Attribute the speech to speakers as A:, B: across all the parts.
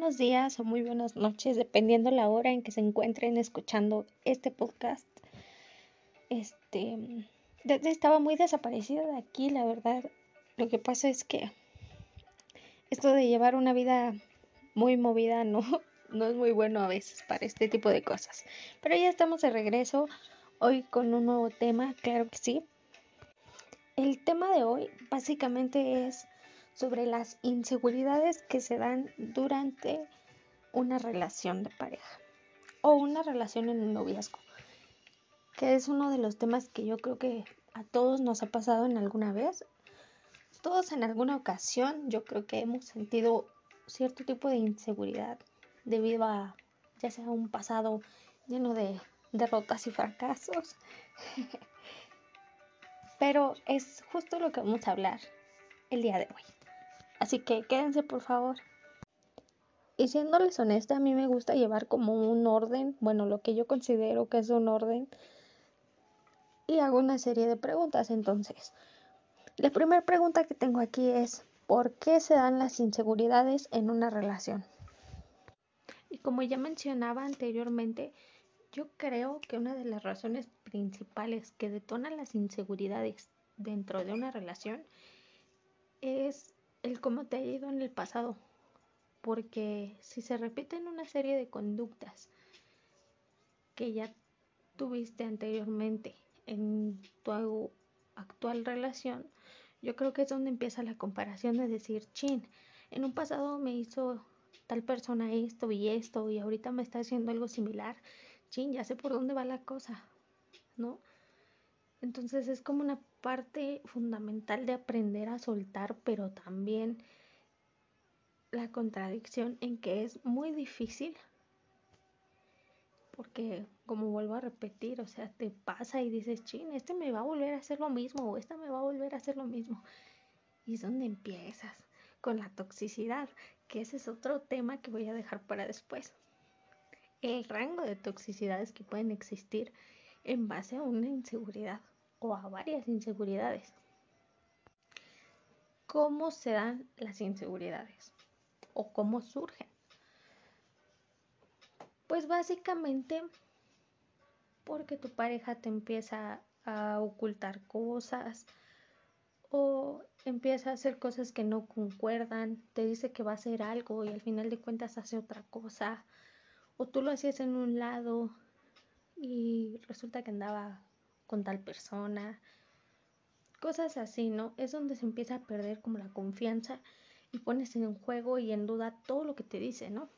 A: buenos días o muy buenas noches, dependiendo la hora en que se encuentren escuchando este podcast. Este, estaba muy desaparecida de aquí, la verdad. Lo que pasa es que esto de llevar una vida muy movida no, no es muy bueno a veces para este tipo de cosas. Pero ya estamos de regreso hoy con un nuevo tema, claro que sí. El tema de hoy básicamente es sobre las inseguridades que se dan durante una relación de pareja o una relación en un noviazgo, que es uno de los temas que yo creo que a todos nos ha pasado en alguna vez. Todos en alguna ocasión yo creo que hemos sentido cierto tipo de inseguridad debido a ya sea un pasado lleno de derrotas y fracasos. Pero es justo lo que vamos a hablar el día de hoy. Así que quédense por favor. Y siéndoles honesta, a mí me gusta llevar como un orden, bueno, lo que yo considero que es un orden. Y hago una serie de preguntas. Entonces, la primera pregunta que tengo aquí es, ¿por qué se dan las inseguridades en una relación? Y como ya mencionaba anteriormente, yo creo que una de las razones principales que detonan las inseguridades dentro de una relación es el cómo te ha ido en el pasado. Porque si se repiten una serie de conductas que ya tuviste anteriormente en tu actual relación, yo creo que es donde empieza la comparación de decir, chin, en un pasado me hizo tal persona esto y esto y ahorita me está haciendo algo similar chin, ya sé por dónde va la cosa, ¿no? Entonces es como una parte fundamental de aprender a soltar, pero también la contradicción en que es muy difícil, porque como vuelvo a repetir, o sea, te pasa y dices, chin, este me va a volver a hacer lo mismo o esta me va a volver a hacer lo mismo. Y es donde empiezas con la toxicidad, que ese es otro tema que voy a dejar para después. El rango de toxicidades que pueden existir en base a una inseguridad o a varias inseguridades. ¿Cómo se dan las inseguridades? ¿O cómo surgen? Pues básicamente porque tu pareja te empieza a ocultar cosas o empieza a hacer cosas que no concuerdan, te dice que va a hacer algo y al final de cuentas hace otra cosa o tú lo hacías en un lado y resulta que andaba con tal persona. Cosas así, ¿no? Es donde se empieza a perder como la confianza y pones en juego y en duda todo lo que te dice, ¿no?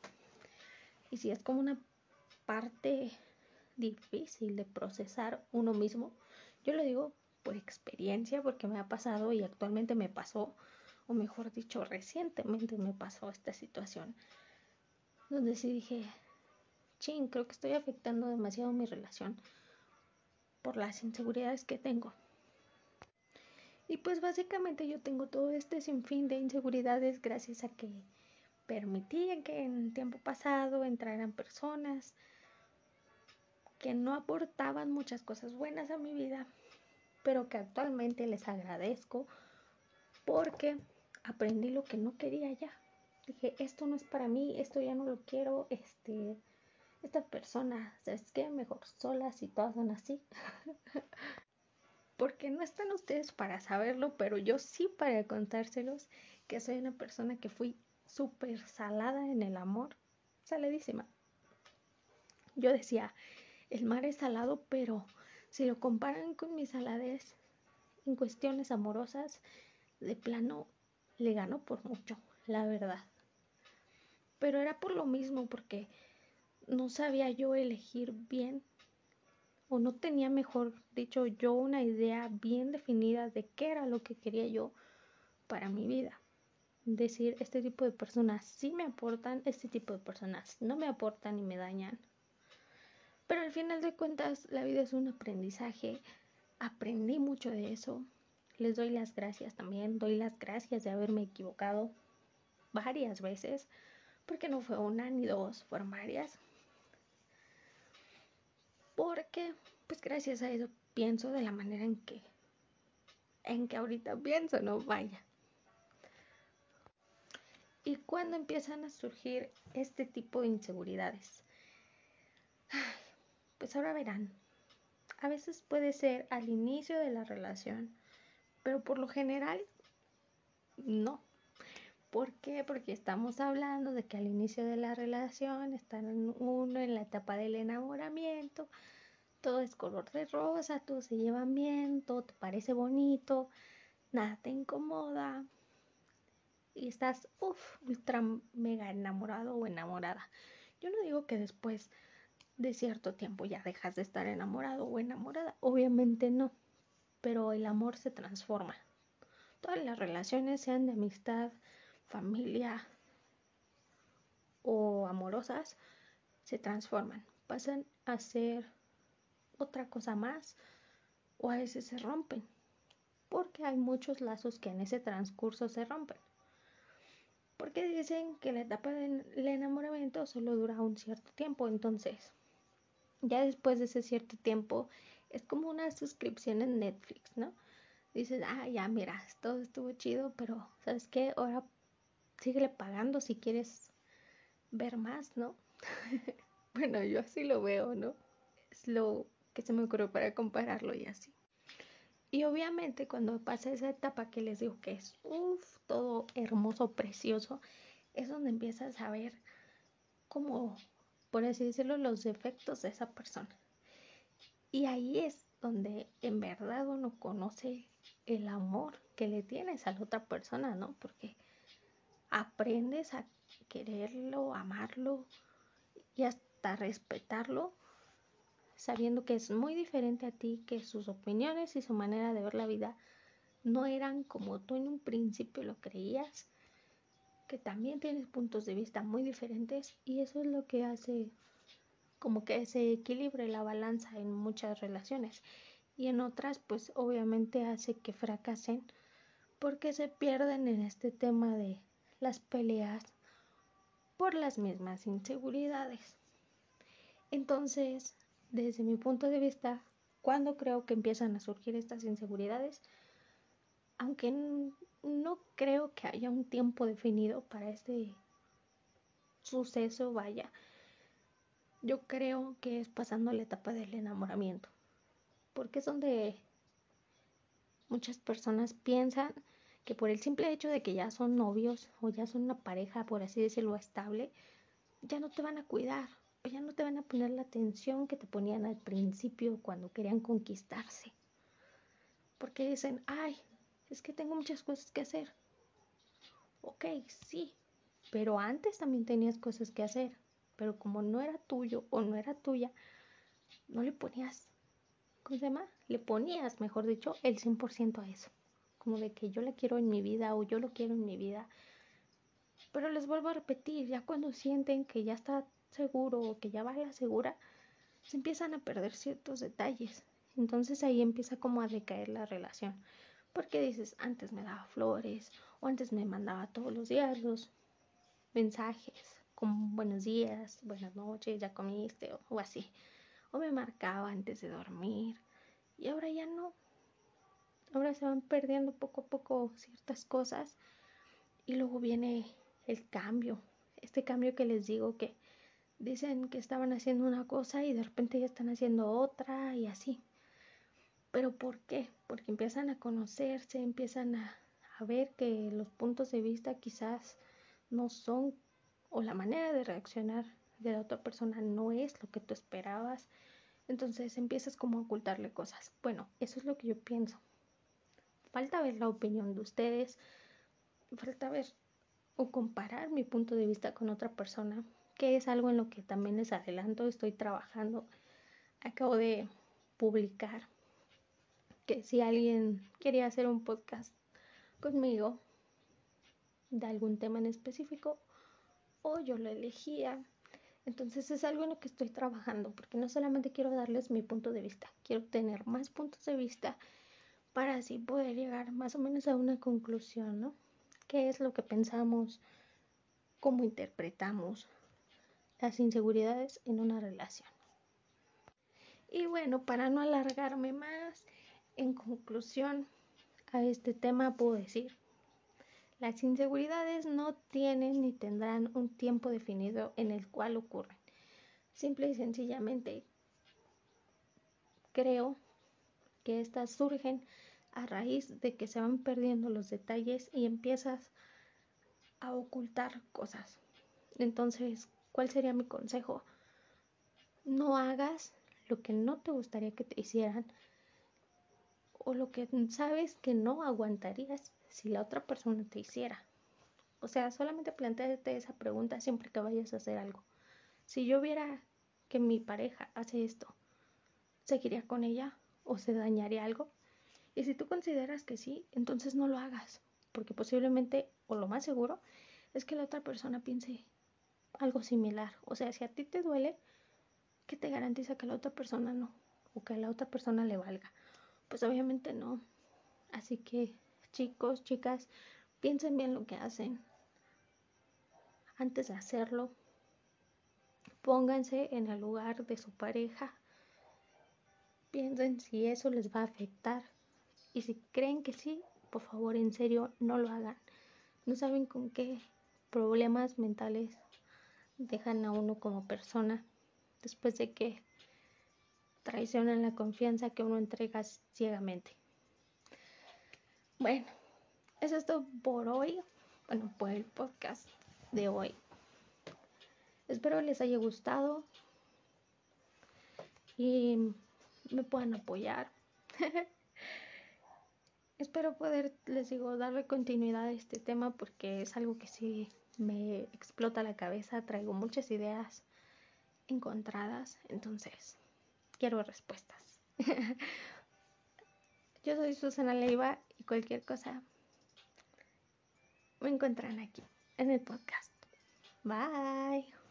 A: Y si es como una parte difícil de procesar uno mismo, yo lo digo por experiencia porque me ha pasado y actualmente me pasó, o mejor dicho, recientemente me pasó esta situación, donde sí dije, ching, creo que estoy afectando demasiado mi relación por las inseguridades que tengo. Y pues básicamente yo tengo todo este sinfín de inseguridades gracias a que permití que en tiempo pasado entraran personas que no aportaban muchas cosas buenas a mi vida, pero que actualmente les agradezco porque aprendí lo que no quería ya. Dije, esto no es para mí, esto ya no lo quiero, este esta persona, ¿sabes qué? Mejor solas y todas son así. Porque no están ustedes para saberlo, pero yo sí para contárselos que soy una persona que fui súper salada en el amor. Saladísima. Yo decía, el mar es salado, pero si lo comparan con mi saladez en cuestiones amorosas, de plano le gano por mucho, la verdad. Pero era por lo mismo, porque no sabía yo elegir bien o no tenía, mejor dicho, yo una idea bien definida de qué era lo que quería yo para mi vida. Decir, este tipo de personas sí me aportan, este tipo de personas no me aportan y me dañan. Pero al final de cuentas, la vida es un aprendizaje. Aprendí mucho de eso. Les doy las gracias también. Doy las gracias de haberme equivocado varias veces, porque no fue una ni dos, fueron varias porque pues gracias a eso pienso de la manera en que en que ahorita pienso, no vaya. ¿Y cuándo empiezan a surgir este tipo de inseguridades? Pues ahora verán. A veces puede ser al inicio de la relación, pero por lo general no. ¿Por qué? Porque estamos hablando de que al inicio de la relación están uno en la etapa del enamoramiento, todo es color de rosa, todo se llevan bien, todo te parece bonito, nada te incomoda y estás, uff, ultra mega enamorado o enamorada. Yo no digo que después de cierto tiempo ya dejas de estar enamorado o enamorada, obviamente no, pero el amor se transforma. Todas las relaciones, sean de amistad, familia o amorosas, se transforman, pasan a ser otra cosa más o a veces se rompen, porque hay muchos lazos que en ese transcurso se rompen. Porque dicen que la etapa del enamoramiento solo dura un cierto tiempo, entonces ya después de ese cierto tiempo es como una suscripción en Netflix, ¿no? Dices, ah, ya mira, todo estuvo chido, pero ¿sabes qué? Ahora síguele pagando si quieres ver más, ¿no? bueno, yo así lo veo, ¿no? Es lo que se me ocurrió para compararlo y así. Y obviamente cuando pasa esa etapa que les digo que es, uff, todo hermoso, precioso, es donde empiezas a ver como, por así decirlo, los defectos de esa persona. Y ahí es donde en verdad uno conoce el amor que le tienes a la otra persona, ¿no? Porque aprendes a quererlo, amarlo y hasta respetarlo sabiendo que es muy diferente a ti, que sus opiniones y su manera de ver la vida no eran como tú en un principio lo creías, que también tienes puntos de vista muy diferentes y eso es lo que hace como que se equilibre la balanza en muchas relaciones. Y en otras pues obviamente hace que fracasen porque se pierden en este tema de las peleas por las mismas inseguridades. Entonces, desde mi punto de vista, cuando creo que empiezan a surgir estas inseguridades, aunque no creo que haya un tiempo definido para este suceso, vaya, yo creo que es pasando la etapa del enamoramiento, porque es donde muchas personas piensan que por el simple hecho de que ya son novios o ya son una pareja, por así decirlo, estable, ya no te van a cuidar ya no te van a poner la atención que te ponían al principio cuando querían conquistarse. Porque dicen, ay, es que tengo muchas cosas que hacer. Ok, sí, pero antes también tenías cosas que hacer. Pero como no era tuyo o no era tuya, no le ponías, ¿cómo se llama? Le ponías, mejor dicho, el 100% a eso. Como de que yo la quiero en mi vida o yo lo quiero en mi vida. Pero les vuelvo a repetir, ya cuando sienten que ya está seguro o que ya va la segura, se empiezan a perder ciertos detalles. Entonces ahí empieza como a decaer la relación. Porque dices, antes me daba flores o antes me mandaba todos los días los mensajes como buenos días, buenas noches, ya comiste o, o así. O me marcaba antes de dormir. Y ahora ya no. Ahora se van perdiendo poco a poco ciertas cosas. Y luego viene el cambio. Este cambio que les digo que dicen que estaban haciendo una cosa y de repente ya están haciendo otra y así. ¿Pero por qué? Porque empiezan a conocerse, empiezan a, ver que los puntos de vista quizás no son o la manera de reaccionar de la otra persona no es lo que tú esperabas. Entonces empiezas como a ocultarle cosas. Bueno, eso es lo que yo pienso. Falta ver la opinión de ustedes, falta ver o comparar mi punto de vista con otra persona que es algo en lo que también les adelanto, estoy trabajando. Acabo de publicar que si alguien quería hacer un podcast conmigo de algún tema en específico o yo lo elegía. Entonces es algo en lo que estoy trabajando porque no solamente quiero darles mi punto de vista, quiero tener más puntos de vista para así poder llegar más o menos a una conclusión, ¿no? ¿Qué es lo que pensamos? ¿Cómo interpretamos? las inseguridades en una relación. Y bueno, para no alargarme más, en conclusión a este tema puedo decir, Las inseguridades no tienen ni tendrán un tiempo definido en el cual ocurren. Simple y sencillamente creo que estas surgen a raíz de que se van perdiendo los detalles y empiezas a ocultar cosas. Entonces, ¿cuál sería mi consejo? No hagas lo que no te gustaría que te hicieran o lo que sabes que no aguantarías si la otra persona te hiciera. O sea, solamente planteate esa pregunta siempre que vayas a hacer algo. Si yo viera que mi pareja hace esto, ¿seguiría con ella o se dañaría algo? Y si tú consideras que sí, entonces no lo hagas, porque posiblemente, o lo más seguro, es que la otra persona piense algo similar. O sea, si a ti te duele, ¿qué te garantiza que la otra persona no? O que a la otra persona le valga. Pues obviamente no. Así que chicos, chicas, piensen bien lo que hacen. Antes de hacerlo, pónganse en el lugar de su pareja. Piensen si eso les va a afectar. Y si creen que sí, por favor, en serio, no lo hagan. No saben con qué problemas mentales dejan a uno como persona después de que traicionan la confianza que uno entrega ciegamente. Bueno, eso es todo por hoy, bueno, por el podcast de hoy. Espero les haya gustado y me puedan apoyar. Espero poder, les digo, darle continuidad a este tema porque es algo que sí me explota la cabeza, traigo muchas ideas encontradas, entonces quiero respuestas. Yo soy Susana Leiva y cualquier cosa me encuentran aquí en el podcast. Bye.